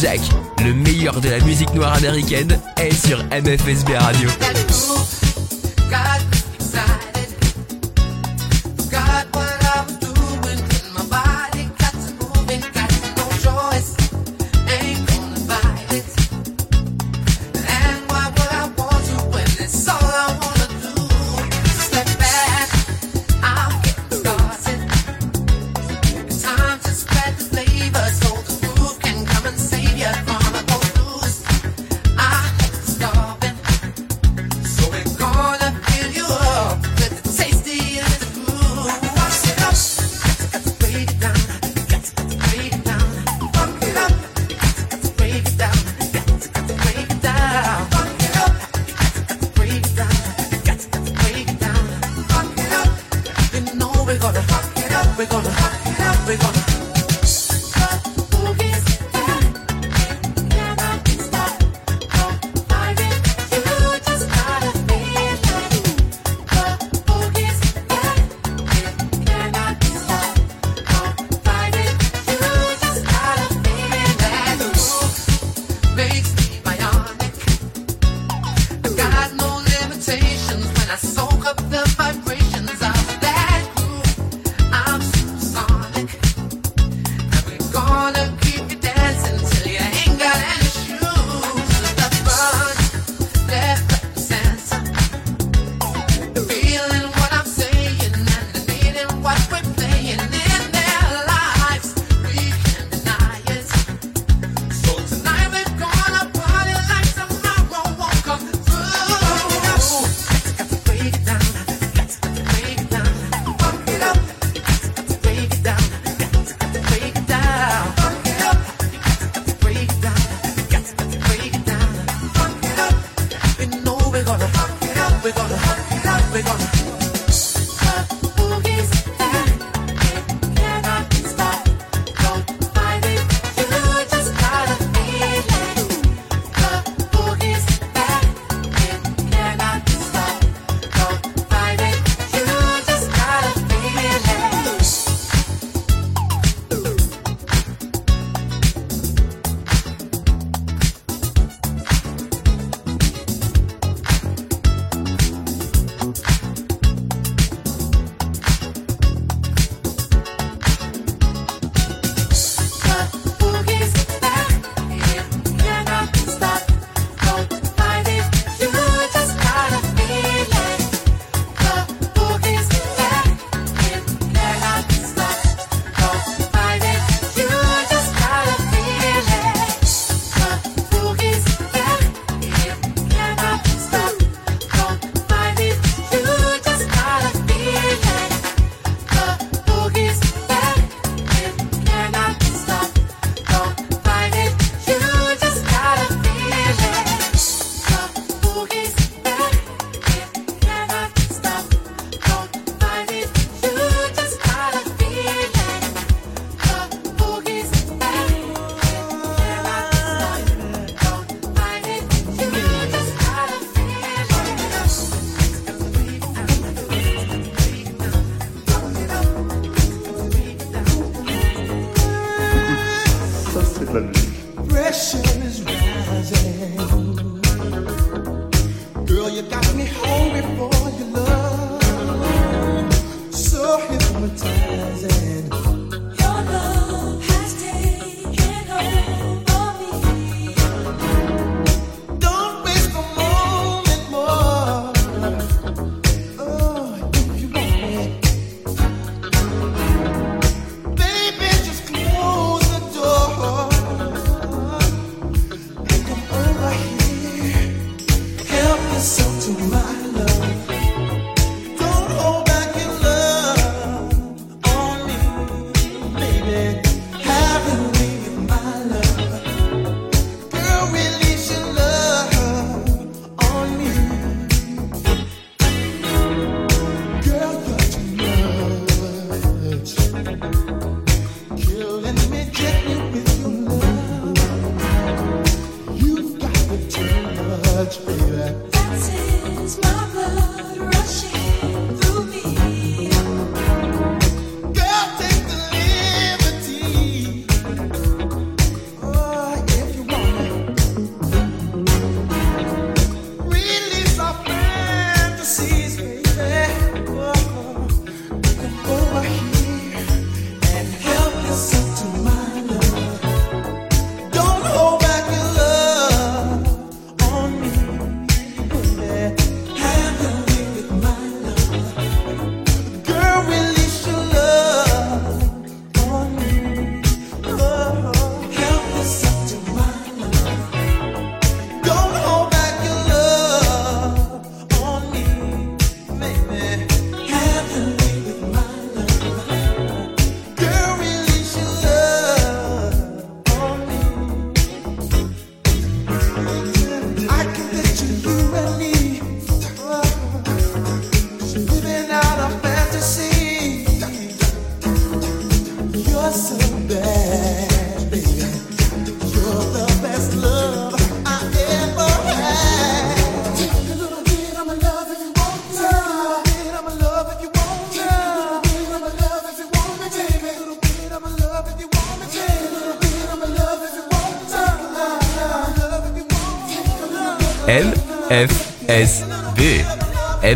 Jack, le meilleur de la musique noire américaine, est sur MFSB Radio.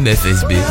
MFSB.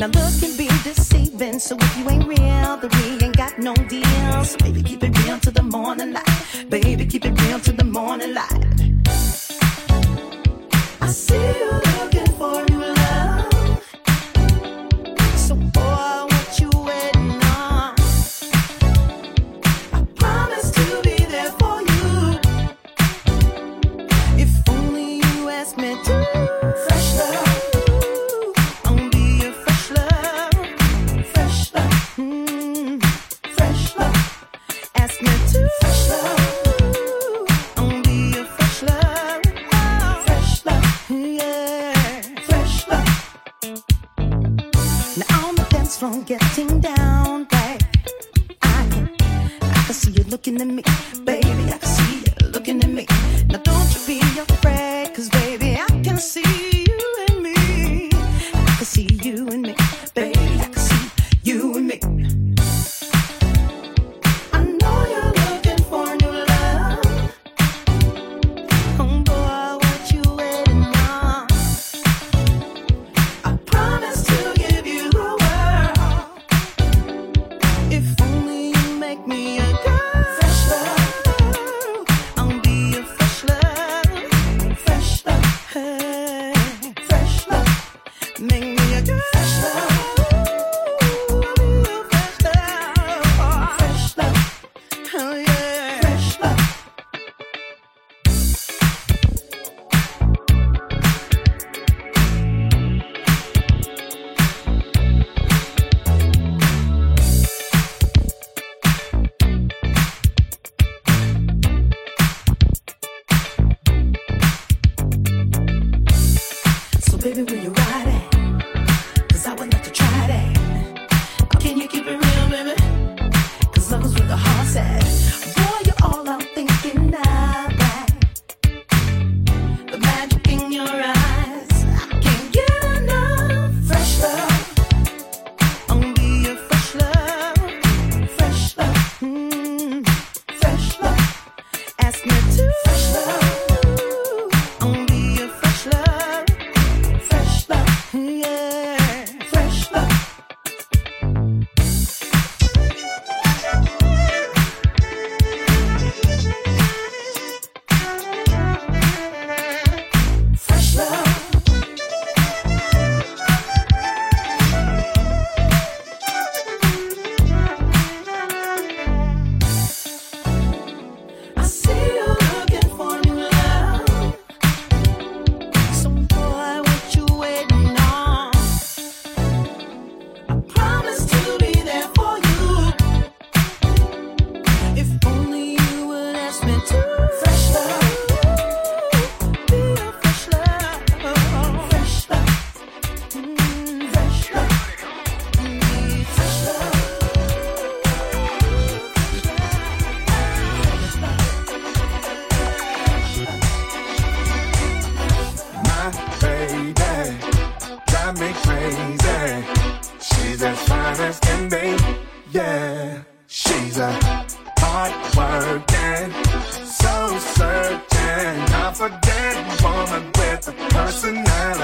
Now look can be deceiving, so if you ain't real, then we ain't got no deal. So baby, keep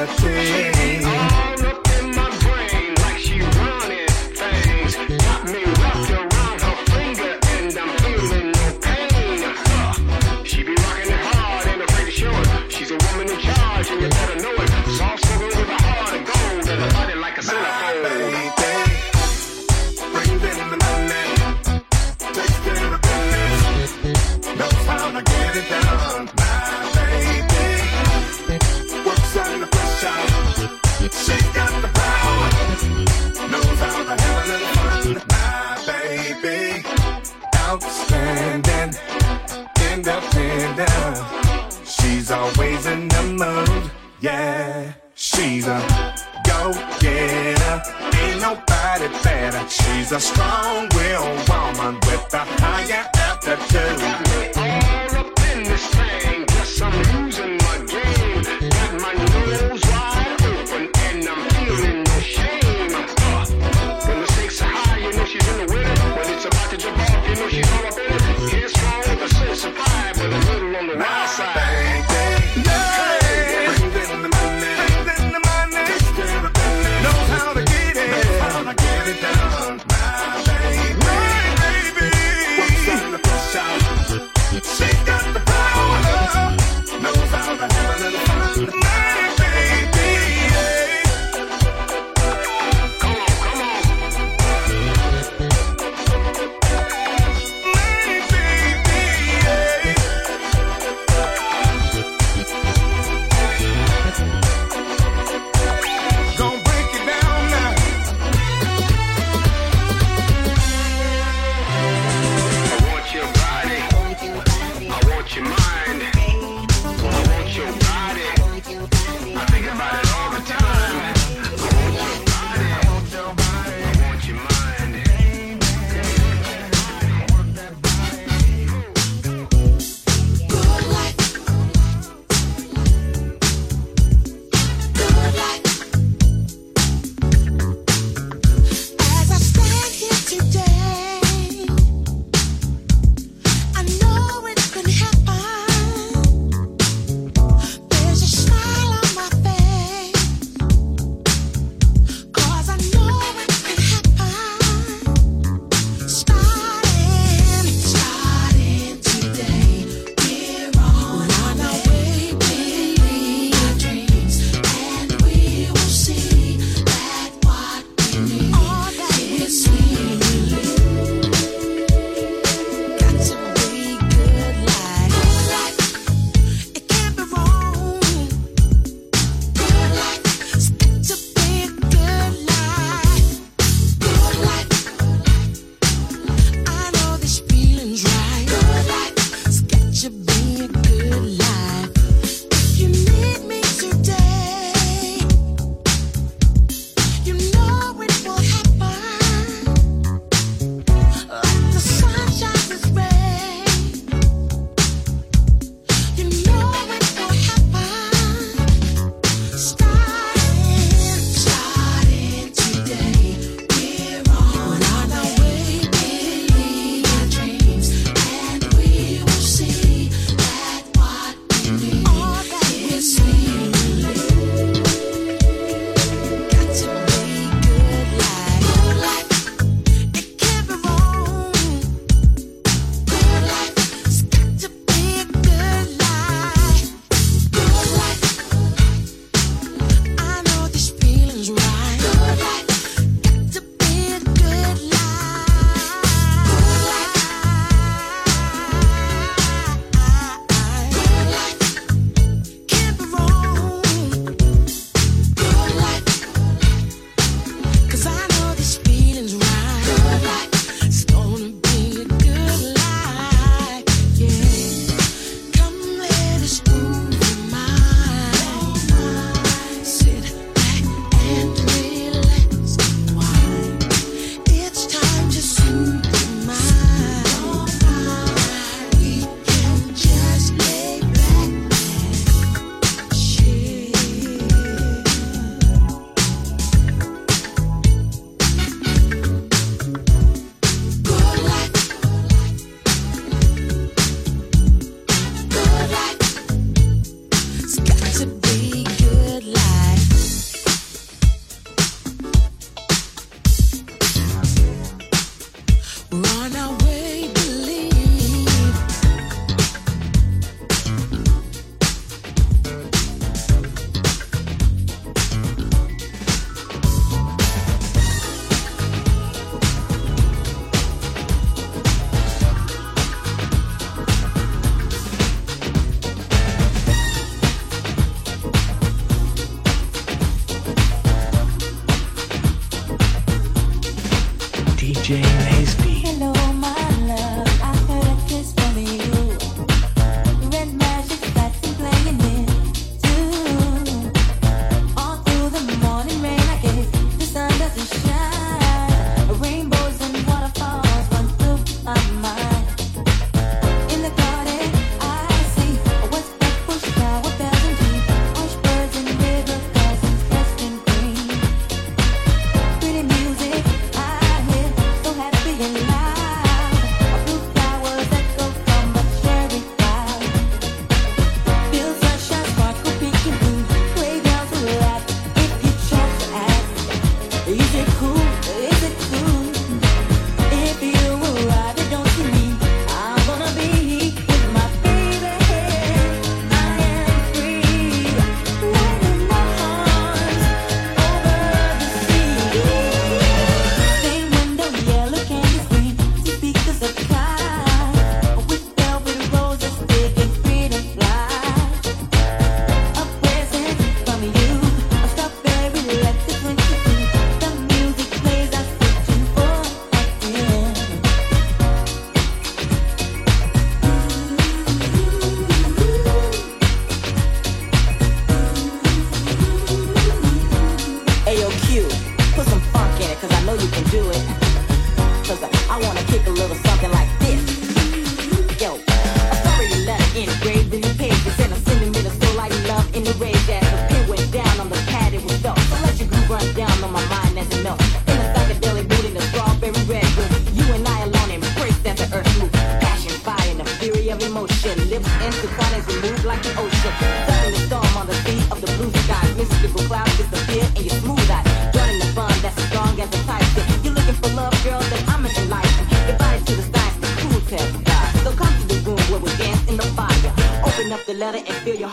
What's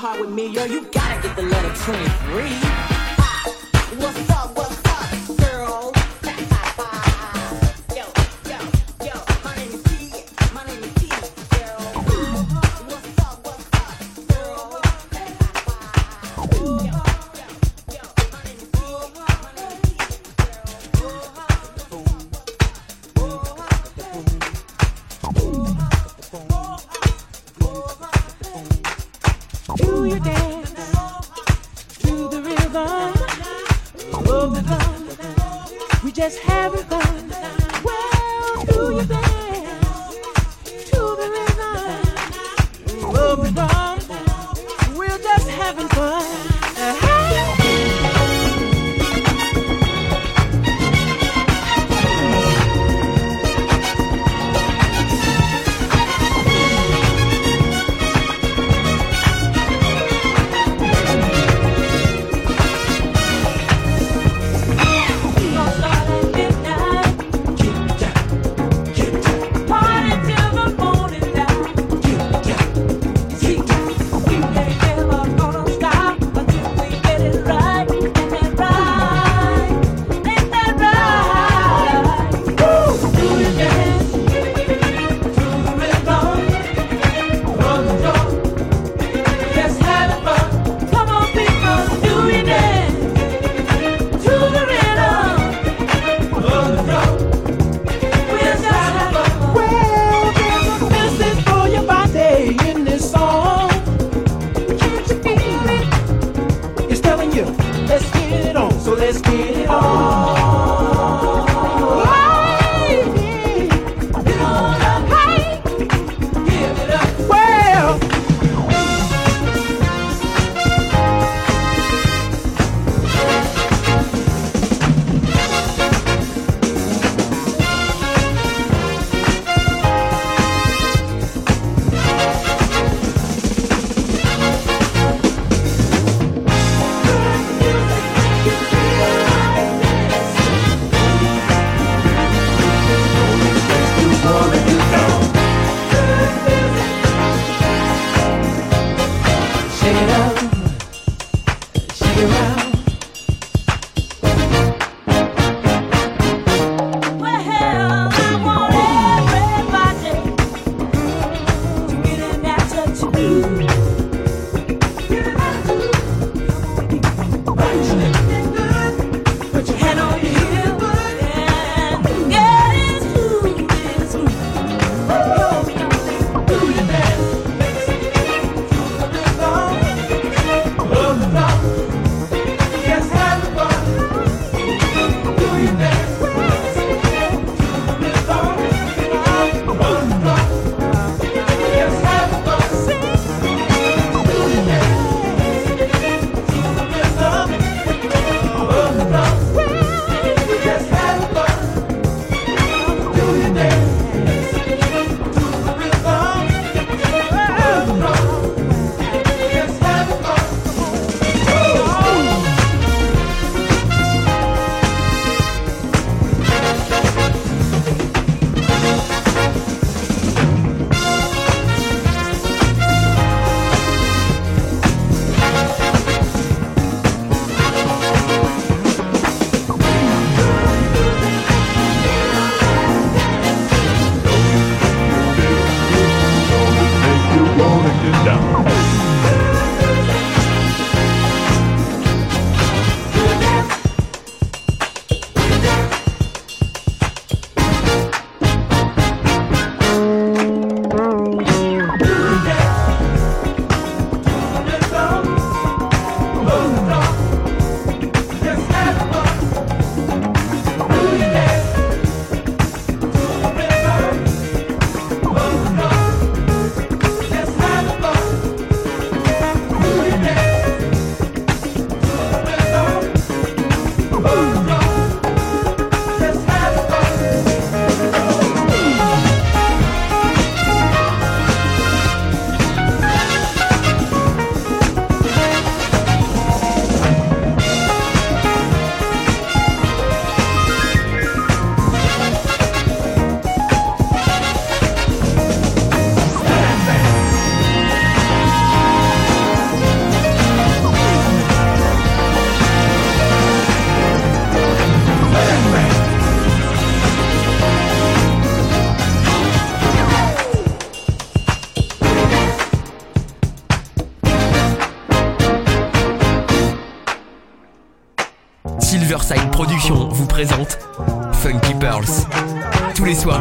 heart with me, yo, you gotta get the letter 23.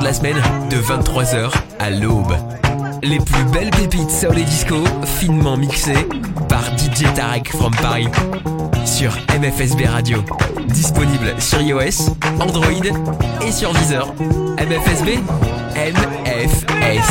de la semaine de 23h à l'aube. Les plus belles pépites soul et disco finement mixées par DJ Tarek from Paris sur MFSB Radio. Disponible sur iOS, Android et sur Deezer. MFSB MFSB.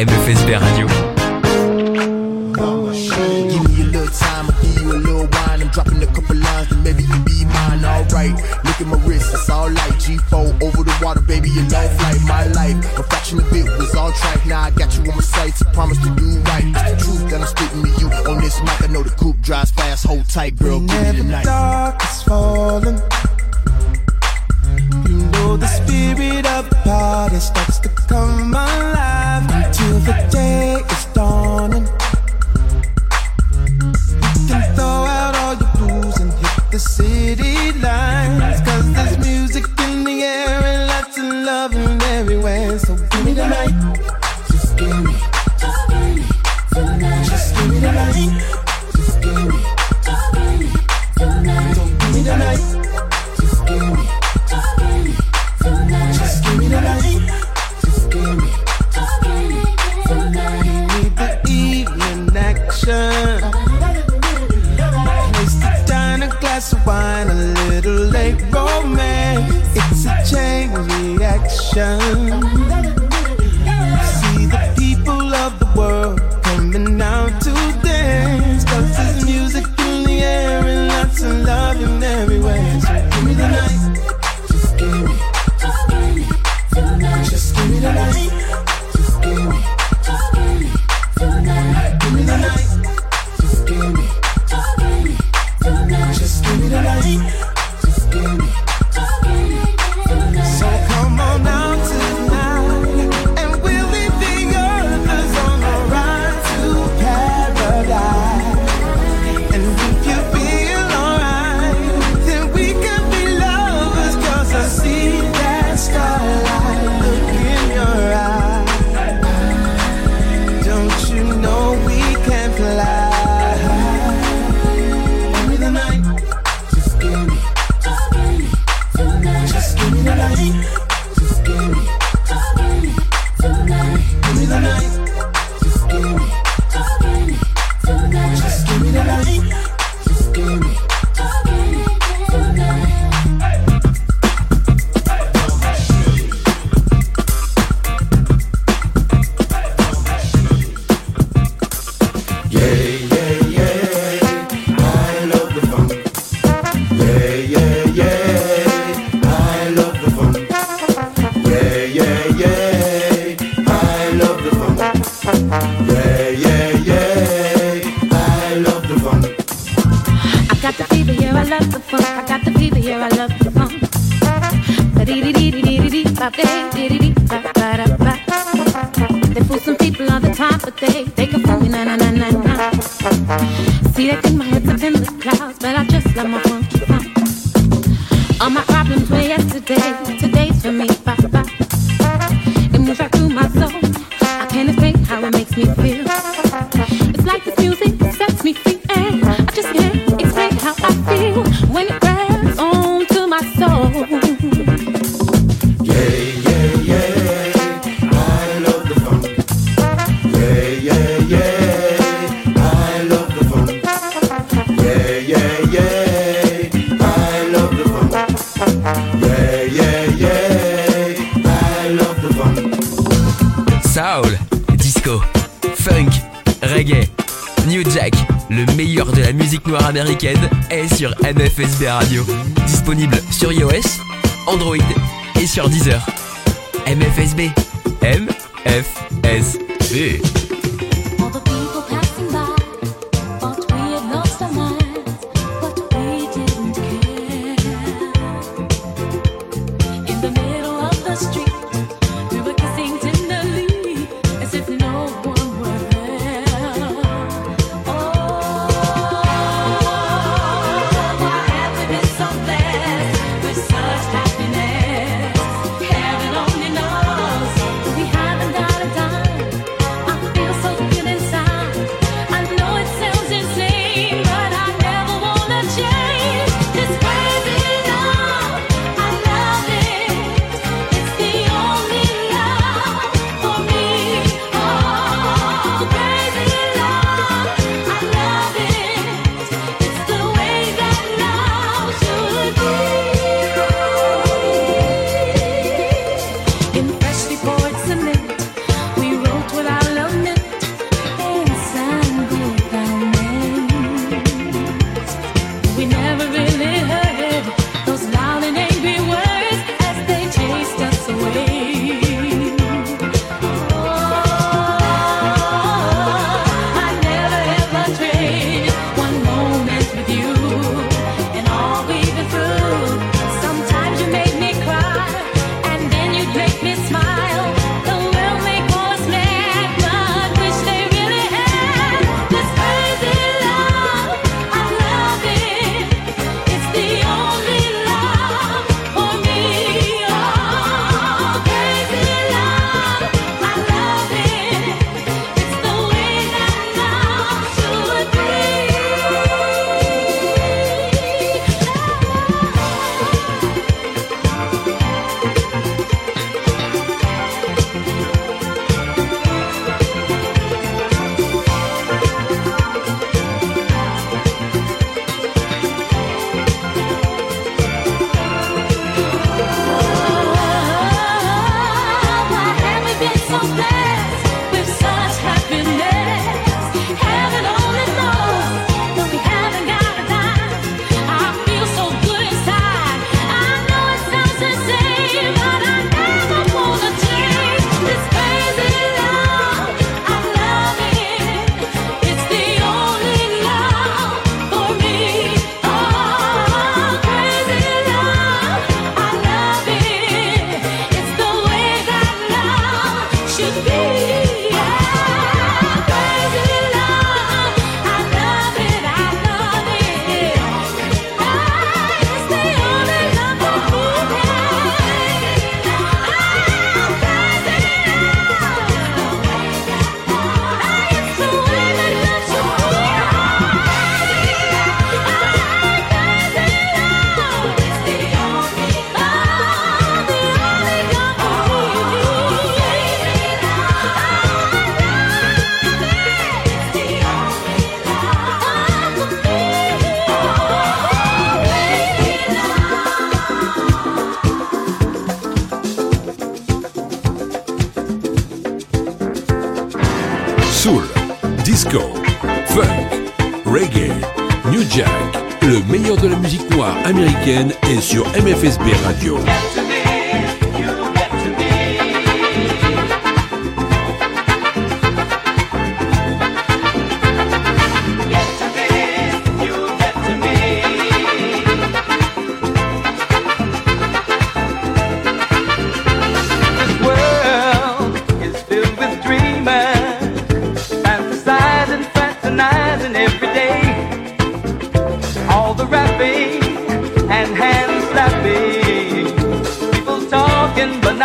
MFSB Radio.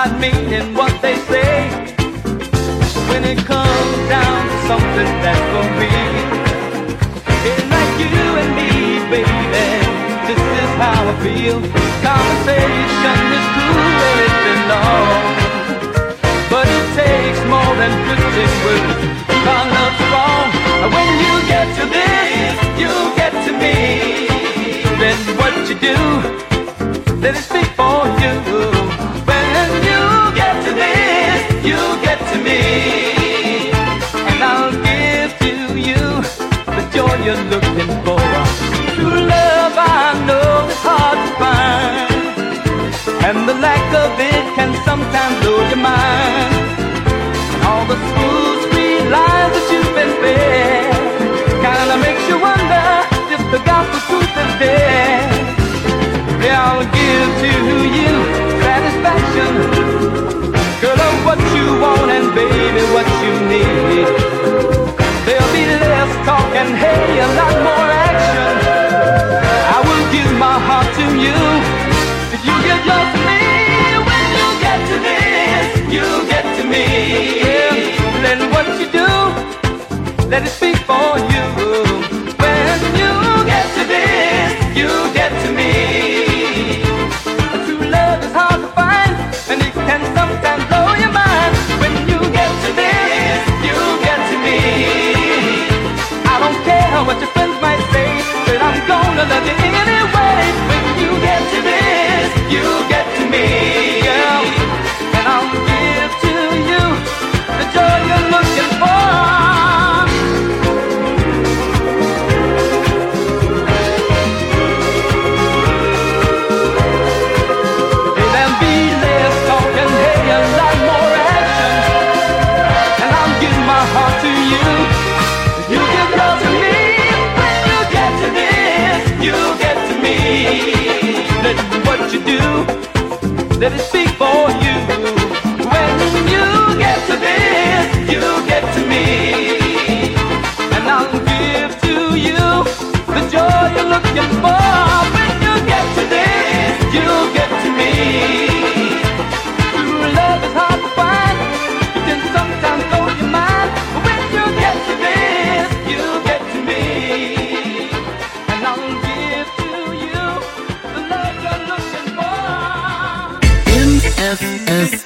not meaning what they say. When it comes down to something that's for me, it's like you and me, baby. This is how I feel. Conversation is cool when it's been long, but it takes more than 15 words. Cause love's wrong. And when you get to this, you get to me. Then what you do, let it speak for you. To me. And I'll give to you the joy you're looking for. True love, I know it's hard to find. And the lack of it can sometimes blow your mind. And all the smooth, sweet lies that you've been fed kinda makes you wonder if the gospel truth is dead. Yeah, I'll give to you satisfaction. Girl, of what you want and baby, what you need. There'll be less talk and hey, a lot more action. I will give my heart to you. If you give yours to me, when you get to this, you get to me. Yeah, then what you do, let it speak for you. When you get to this, you get to me. Me. I don't care what your friends might say, but I'm gonna love you you do, let it speak for you. When you get to this, you get to me. And I'll give to you the joy you're looking for.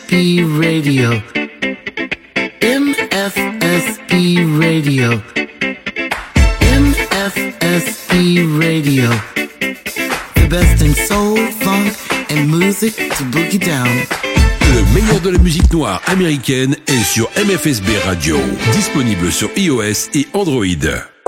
MFSB Radio. MFSB Radio. The best in soul, funk, and music to boogie down. Le meilleur de la musique noire américaine est sur MFSB Radio, disponible sur iOS et Android.